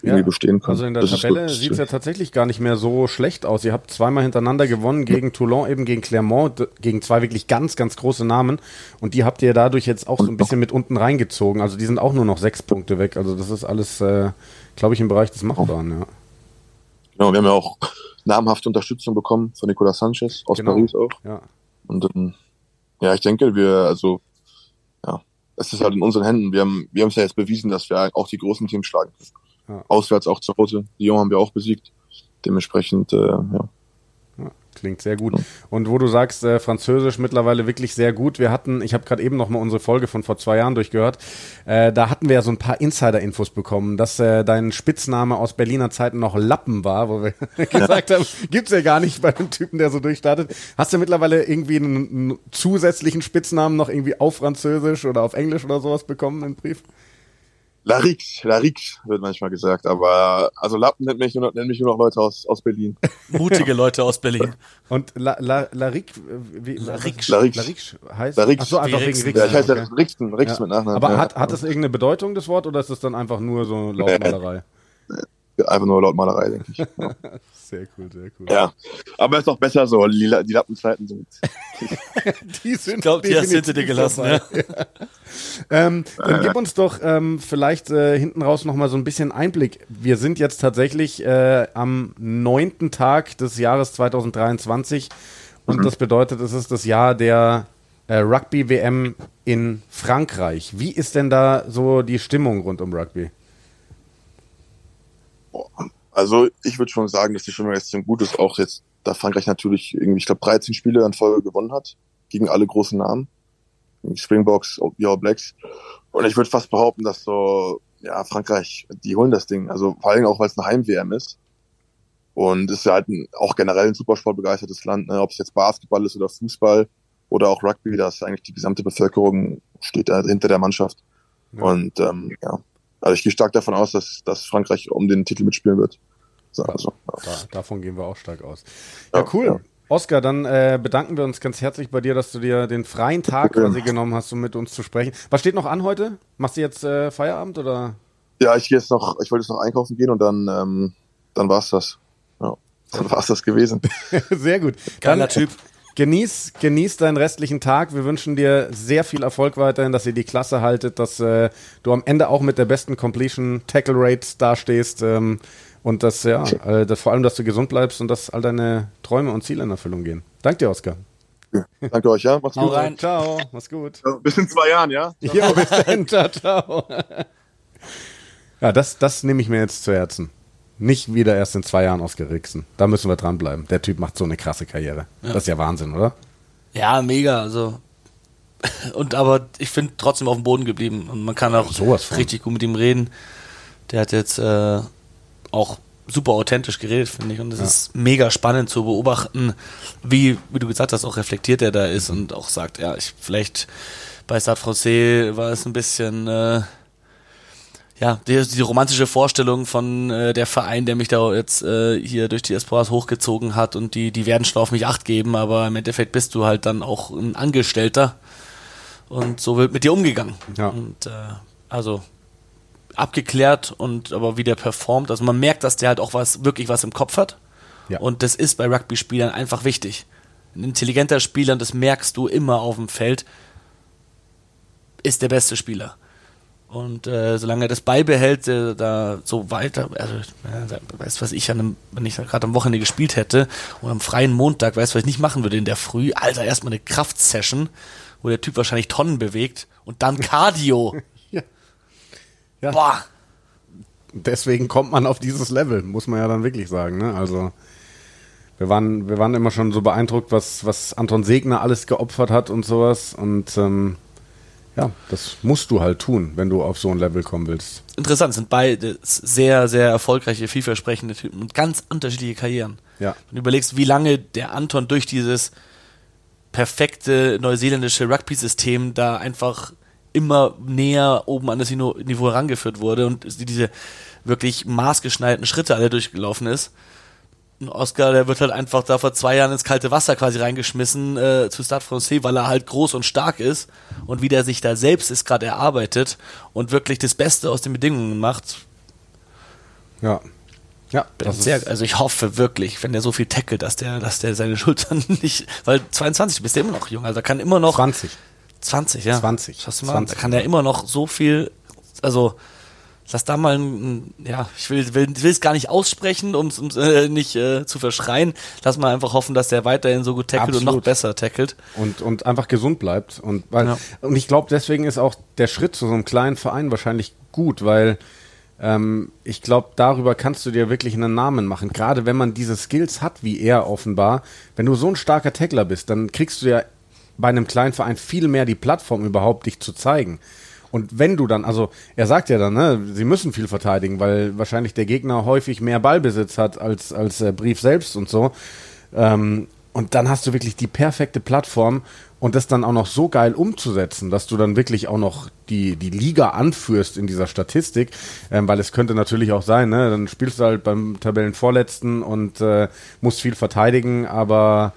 irgendwie ja, bestehen können. Also in der das Tabelle sieht es ja tatsächlich gar nicht mehr so schlecht aus. Ihr habt zweimal hintereinander gewonnen gegen Toulon, eben gegen Clermont, gegen zwei wirklich ganz, ganz große Namen. Und die habt ihr dadurch jetzt auch so ein bisschen mit unten reingezogen. Also die sind auch nur noch sechs Punkte weg. Also das ist alles, äh, glaube ich, im Bereich des Machbaren, ja. Genau, wir haben ja auch namhafte Unterstützung bekommen von Nicolas Sanchez aus genau. Paris auch. Ja. Und ähm, ja, ich denke, wir, also, ja, es ist halt in unseren Händen. Wir haben, wir haben es ja jetzt bewiesen, dass wir auch die großen Teams schlagen können. Ja. Auswärts auch zu Hause. Lyon haben wir auch besiegt. Dementsprechend, äh, ja. Klingt sehr gut. Und wo du sagst, äh, Französisch mittlerweile wirklich sehr gut. Wir hatten, ich habe gerade eben noch mal unsere Folge von vor zwei Jahren durchgehört. Äh, da hatten wir ja so ein paar Insider-Infos bekommen, dass äh, dein Spitzname aus Berliner Zeiten noch Lappen war, wo wir gesagt haben, gibt's ja gar nicht bei dem Typen, der so durchstartet. Hast du mittlerweile irgendwie einen, einen zusätzlichen Spitznamen noch irgendwie auf Französisch oder auf Englisch oder sowas bekommen im Brief? Larix, Larix wird manchmal gesagt, aber also Lappen nennt mich nur noch, nennt mich nur noch Leute aus, aus Berlin. Mutige Leute aus Berlin. Und La, La, Larik, wie, Larix. Larix. Larix heißt? Larix. Ach so, einfach wegen Rix. Ja, ich heiße okay. Rixen, Rix ja. mit Nachnamen. Aber ja. hat, hat das irgendeine Bedeutung, das Wort, oder ist das dann einfach nur so Lautmalerei? Einfach nur Lautmalerei, denke ich. Ja. Sehr cool, sehr cool. Ja, aber ist doch besser so, die, die Lappenzeiten sind. die sind ich glaube, die hast du hinter dir gelassen, ja. ähm, dann gib uns doch ähm, vielleicht äh, hinten raus nochmal so ein bisschen Einblick. Wir sind jetzt tatsächlich äh, am neunten Tag des Jahres 2023 und mhm. das bedeutet, es ist das Jahr der äh, Rugby-WM in Frankreich. Wie ist denn da so die Stimmung rund um Rugby? Also ich würde schon sagen, dass die Stimmung jetzt gut ist, auch jetzt, da Frankreich natürlich irgendwie, ich glaube, 13 Spiele in Folge gewonnen hat, gegen alle großen Namen. Springboks, Your Blacks. Und ich würde fast behaupten, dass so, ja, Frankreich, die holen das Ding. Also vor allem auch, weil es eine Heim-WM ist. Und es ist ja halt ein, auch generell ein Supersport begeistertes Land, ne? ob es jetzt Basketball ist oder Fußball oder auch Rugby, da ist eigentlich die gesamte Bevölkerung steht da hinter der Mannschaft. Ja. Und ähm, ja, also ich gehe stark davon aus, dass, dass Frankreich um den Titel mitspielen wird. So, also, ja. da, davon gehen wir auch stark aus. Ja, ja cool. Ja. Oskar, dann äh, bedanken wir uns ganz herzlich bei dir, dass du dir den freien Tag quasi genommen hast, um mit uns zu sprechen. Was steht noch an heute? Machst du jetzt äh, Feierabend oder? Ja, ich gehe jetzt noch, ich wollte jetzt noch einkaufen gehen und dann, ähm, dann war's das. Ja, dann war's das gewesen. Sehr gut. Geiler Typ. Genieß, genieß deinen restlichen Tag. Wir wünschen dir sehr viel Erfolg weiterhin, dass ihr die Klasse haltet, dass äh, du am Ende auch mit der besten Completion Tackle Rate dastehst ähm, und dass ja, äh, dass, vor allem, dass du gesund bleibst und dass all deine Träume und Ziele in Erfüllung gehen. Danke dir, Oskar. Danke euch, ja. Macht's Hau gut. Rein. Ciao. Mach's gut. bis in zwei Jahren, ja. Ciao. Ja, bis dann. ciao, ciao. Ja, das, das nehme ich mir jetzt zu Herzen. Nicht wieder erst in zwei Jahren Oscar Rixen. Da müssen wir dranbleiben. Der Typ macht so eine krasse Karriere. Ja. Das ist ja Wahnsinn, oder? Ja, mega. Also und aber ich finde trotzdem auf dem Boden geblieben und man kann auch richtig gut mit ihm reden. Der hat jetzt äh, auch super authentisch geredet, finde ich. Und es ja. ist mega spannend zu beobachten, wie, wie du gesagt hast, auch reflektiert er da ist und auch sagt, ja, ich vielleicht bei Stade Francais war es ein bisschen äh, ja, die, die romantische Vorstellung von äh, der Verein, der mich da jetzt äh, hier durch die Esporas hochgezogen hat und die, die werden schon auf mich Acht geben, aber im Endeffekt bist du halt dann auch ein Angestellter und so wird mit dir umgegangen. Ja. Und äh, also abgeklärt und aber wie der performt. Also man merkt, dass der halt auch was, wirklich was im Kopf hat. Ja. Und das ist bei Rugby-Spielern einfach wichtig. Ein intelligenter Spieler, und das merkst du immer auf dem Feld, ist der beste Spieler. Und äh, solange er das beibehält, äh, da so weiter, also äh, weißt was ich an einem, wenn ich gerade am Wochenende gespielt hätte und am freien Montag, weißt du, was ich nicht machen würde in der Früh, Alter, erstmal eine Kraftsession, wo der Typ wahrscheinlich Tonnen bewegt und dann Cardio. ja. ja. Boah. Deswegen kommt man auf dieses Level, muss man ja dann wirklich sagen, ne? Also wir waren, wir waren immer schon so beeindruckt, was, was Anton Segner alles geopfert hat und sowas. Und ähm, ja, das musst du halt tun, wenn du auf so ein Level kommen willst. Interessant, sind beide sehr, sehr erfolgreiche, vielversprechende Typen und ganz unterschiedliche Karrieren. Ja. Wenn du überlegst, wie lange der Anton durch dieses perfekte neuseeländische Rugby-System da einfach immer näher oben an das Niveau herangeführt wurde und diese wirklich maßgeschneiderten Schritte alle durchgelaufen ist. Und Oscar, der wird halt einfach da vor zwei Jahren ins kalte Wasser quasi reingeschmissen äh, zu Stade Francais, weil er halt groß und stark ist und wie der sich da selbst ist gerade erarbeitet und wirklich das Beste aus den Bedingungen macht. Ja. Ja, sehr, also ich hoffe wirklich, wenn der so viel tackelt, dass der, dass der seine Schultern nicht, weil 22 bist du immer noch jung, also kann immer noch 20. 20, ja. 20. Hast du mal, 20. Da kann er immer noch so viel, also lass da mal, ein, ja, ich will will es gar nicht aussprechen, um es äh, nicht äh, zu verschreien. Lass mal einfach hoffen, dass der weiterhin so gut tackelt und noch besser tackelt. Und, und einfach gesund bleibt. Und, weil, Ja. und ich glaube, deswegen ist auch der Schritt zu so einem kleinen Verein wahrscheinlich gut, weil ähm, ich glaube, darüber kannst du dir wirklich einen Namen machen. Gerade wenn man diese Skills hat, wie er offenbar. Wenn du so ein starker Tackler bist, dann kriegst du ja bei einem kleinen Verein viel mehr die Plattform überhaupt, dich zu zeigen. Und wenn du dann, also er sagt ja dann, ne, sie müssen viel verteidigen, weil wahrscheinlich der Gegner häufig mehr Ballbesitz hat als, als der Brief selbst und so. Ähm, und dann hast du wirklich die perfekte Plattform und das dann auch noch so geil umzusetzen, dass du dann wirklich auch noch die, die Liga anführst in dieser Statistik, ähm, weil es könnte natürlich auch sein, ne, dann spielst du halt beim Tabellenvorletzten und äh, musst viel verteidigen, aber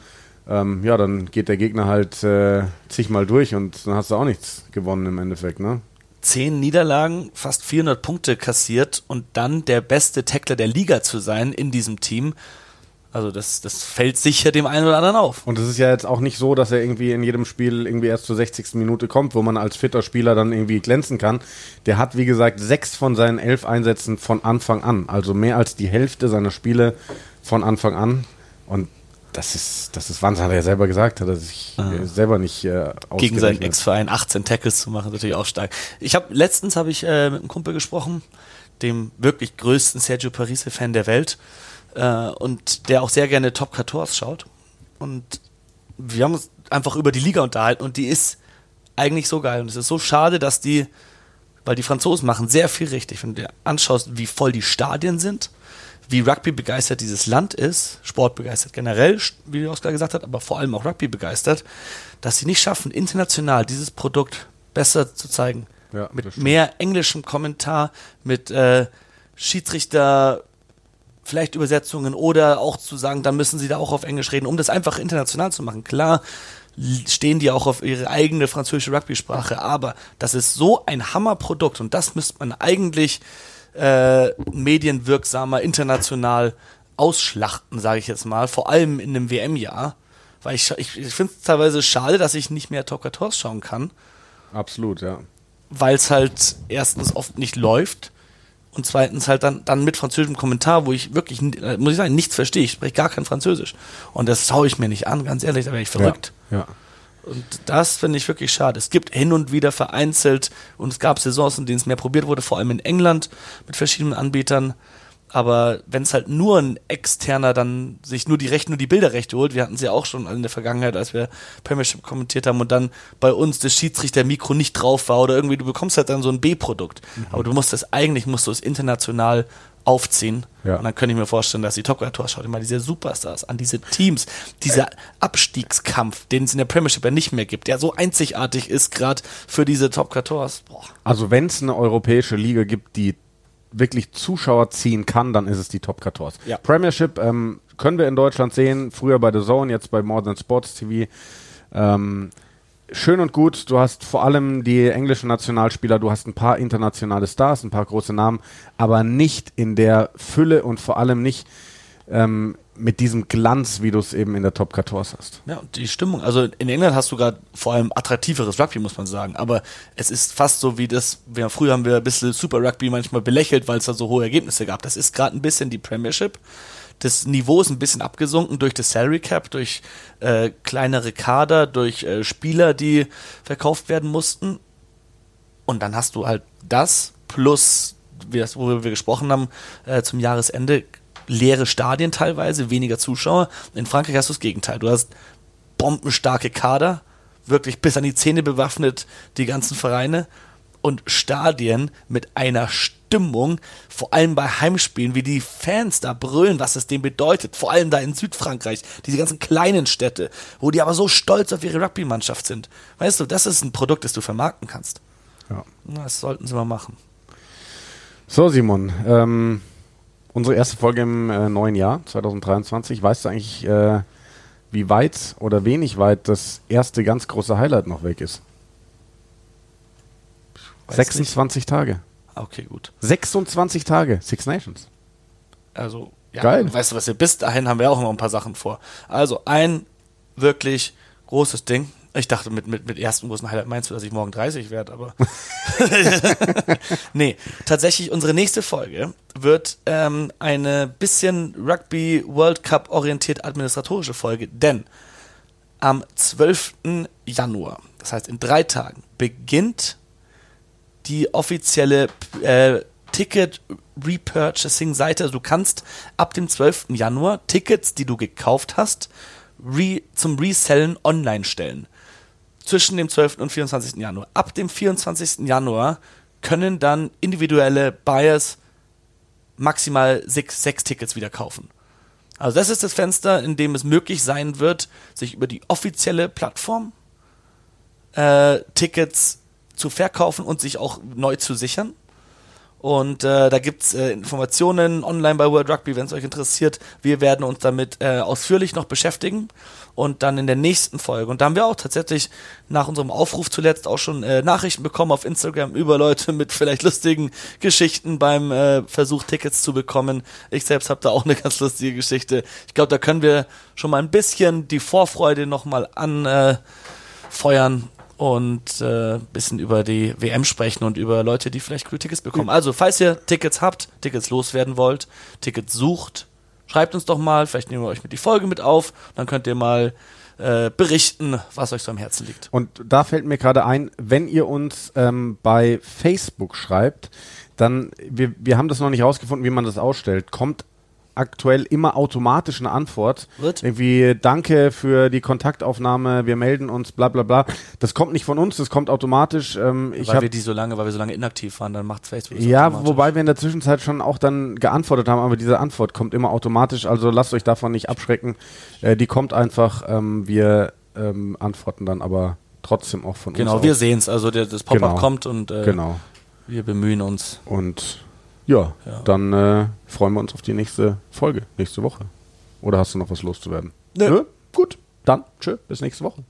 ähm, ja, dann geht der Gegner halt äh, zigmal durch und dann hast du auch nichts gewonnen im Endeffekt, ne? Zehn Niederlagen, fast 400 Punkte kassiert und dann der beste Tackler der Liga zu sein in diesem Team. Also das, das fällt sicher dem einen oder anderen auf. Und es ist ja jetzt auch nicht so, dass er irgendwie in jedem Spiel irgendwie erst zur 60. Minute kommt, wo man als fitter Spieler dann irgendwie glänzen kann. Der hat, wie gesagt, sechs von seinen elf Einsätzen von Anfang an. Also mehr als die Hälfte seiner Spiele von Anfang an. Und das ist, das ist Wahnsinn, hat er ja selber gesagt, hat er sich Ah. äh, selber nicht äh, Gegen seinen. Ex-Verein 18 Tackles zu machen, natürlich auch stark. Ich habe letztens habe ich äh, mit einem Kumpel gesprochen, dem wirklich größten Sergio Parise-Fan der Welt äh, und der auch sehr gerne Top 14 schaut. Und wir haben uns einfach über die Liga unterhalten und die ist eigentlich so geil. Und es ist so schade, dass die, weil die Franzosen machen sehr viel richtig. Wenn du dir anschaust, wie voll die Stadien sind, wie Rugby begeistert dieses Land ist, Sport begeistert generell, wie Oskar gesagt hat, aber vor allem auch Rugby begeistert, dass sie nicht schaffen, international dieses Produkt besser zu zeigen. Ja, mit mehr englischem Kommentar, mit äh, Schiedsrichter, vielleicht Übersetzungen oder auch zu sagen, dann müssen sie da auch auf Englisch reden, um das einfach international zu machen. Klar stehen die auch auf ihre eigene französische Rugby-Sprache, aber das ist so ein Hammerprodukt und das müsste man eigentlich äh, medienwirksamer international ausschlachten, sage ich jetzt mal, vor allem in einem WM-Jahr. Weil ich, ich, ich finde es teilweise schade, dass ich nicht mehr Top 14 schauen kann, Absolut, ja. weil es halt erstens oft nicht läuft und zweitens halt dann, dann mit französischem Kommentar, wo ich wirklich, äh, muss ich sagen, nichts verstehe. Ich spreche gar kein Französisch. Und das schaue ich mir nicht an, ganz ehrlich, da wäre ich verrückt. Ja. ja. Und das finde ich wirklich schade. Es gibt hin und wieder vereinzelt und es gab Saisons, in denen es mehr probiert wurde, vor allem in England mit verschiedenen Anbietern. Aber wenn es halt nur ein externer dann sich nur die Rechte, nur die Bilderrechte holt, wir hatten sie ja auch schon in der Vergangenheit, als wir Premiership kommentiert haben und dann bei uns das Schiedsrichter-Mikro nicht drauf war oder irgendwie, du bekommst halt dann so ein B-Produkt. Aber du musst das, eigentlich musst du es international aufziehen. Ja. Und dann könnte ich mir vorstellen, dass die top tour schaut immer diese Superstars an, diese Teams, dieser Abstiegskampf, den es in der Premiership ja nicht mehr gibt, der so einzigartig ist, gerade für diese top 14 Boah. Also wenn es eine europäische Liga gibt, die wirklich Zuschauer ziehen kann, dann ist es die Top 14. Ja. Premiership ähm, können wir in Deutschland sehen, früher bei The Zone, jetzt bei More Than Sports TV. Ähm, schön und gut, du hast vor allem die englischen Nationalspieler, du hast ein paar internationale Stars, ein paar große Namen, aber nicht in der Fülle und vor allem nicht ähm, mit diesem Glanz, wie du es eben in der Top 14 hast. Ja, und die Stimmung. Also in England hast du gerade vor allem attraktiveres Rugby, muss man sagen. Aber es ist fast so wie das, wir, früher haben wir ein bisschen Super Rugby manchmal belächelt, weil es da so hohe Ergebnisse gab. Das ist gerade ein bisschen die Premiership. Das Niveau ist ein bisschen abgesunken durch das Salary Cap, durch äh, kleinere Kader, durch äh, Spieler, die verkauft werden mussten. Und dann hast du halt das plus, worüber wir gesprochen haben, äh, zum Jahresende leere Stadien teilweise, weniger Zuschauer. In Frankreich hast du das Gegenteil. Du hast bombenstarke Kader, wirklich bis an die Zähne bewaffnet, die ganzen Vereine und Stadien mit einer Stimmung, vor allem bei Heimspielen, wie die Fans da brüllen, was es denen bedeutet, vor allem da in Südfrankreich, diese ganzen kleinen Städte, wo die aber so stolz auf ihre Rugby-Mannschaft sind. Weißt du, das ist ein Produkt, das du vermarkten kannst. Ja. Das sollten sie mal machen. So, Simon, ähm, unsere erste Folge im äh, neuen Jahr, 2023. Weißt du eigentlich, äh, wie weit oder wenig weit das erste ganz große Highlight noch weg ist? Weiß 26 Tage. Okay, gut. 26 Tage, Six Nations. Also, ja, Geil. weißt du was, wir bis dahin haben wir auch noch ein paar Sachen vor. Also, ein wirklich großes Ding. Ich dachte, mit, mit, mit ersten großen Highlight meinst du, dass ich morgen 30 werde, aber. nee, tatsächlich, unsere nächste Folge wird ähm, eine bisschen Rugby World Cup orientiert administratorische Folge, denn am 12. Januar, das heißt in drei Tagen, beginnt die offizielle äh, Ticket Repurchasing Seite. Also du kannst ab dem 12. Januar Tickets, die du gekauft hast, re zum Resellen online stellen. Zwischen dem 12. und 24. Januar. Ab dem 24. Januar können dann individuelle Buyers maximal sechs, sechs Tickets wieder kaufen. Also das ist das Fenster, in dem es möglich sein wird, sich über die offizielle Plattform äh, Tickets zu verkaufen und sich auch neu zu sichern. Und äh, da gibt's äh, Informationen online bei World Rugby, wenn es euch interessiert. Wir werden uns damit äh, ausführlich noch beschäftigen und dann in der nächsten Folge. Und da haben wir auch tatsächlich nach unserem Aufruf zuletzt auch schon äh, Nachrichten bekommen auf Instagram über Leute mit vielleicht lustigen Geschichten beim äh, Versuch, Tickets zu bekommen. Ich selbst habe da auch eine ganz lustige Geschichte. Ich glaube, da können wir schon mal ein bisschen die Vorfreude nochmal anfeuern. Und äh, bisschen über die WM sprechen und über Leute, die vielleicht coole Tickets bekommen. Also, falls ihr Tickets habt, Tickets loswerden wollt, Tickets sucht, schreibt uns doch mal, vielleicht nehmen wir euch mit die Folge mit auf, dann könnt ihr mal äh, berichten, was euch so am Herzen liegt. Und da fällt mir gerade ein, wenn ihr uns ähm, bei Facebook schreibt, dann, wir, wir haben das noch nicht rausgefunden, wie man das ausstellt, kommt aktuell immer automatisch eine Antwort. Wird? Irgendwie Danke für die Kontaktaufnahme, wir melden uns, bla bla bla. Das kommt nicht von uns, das kommt automatisch. Ähm, ich weil hab, wir die so lange, weil wir so lange inaktiv waren, dann macht Facebook das ja, wobei wir in der Zwischenzeit schon auch dann geantwortet haben, aber diese Antwort kommt immer automatisch, also lasst euch davon nicht abschrecken. Äh, die kommt einfach, ähm, wir ähm, antworten dann aber trotzdem auch von uns. Genau, wir sehen's. Also der, das Pop-up Genau. kommt und äh, Genau. wir bemühen uns. Und ja, ja. dann äh, freuen wir uns auf die nächste Folge, nächste Woche. Oder hast du noch was loszuwerden? Nö. Nö? Gut, dann tschö, bis nächste Woche.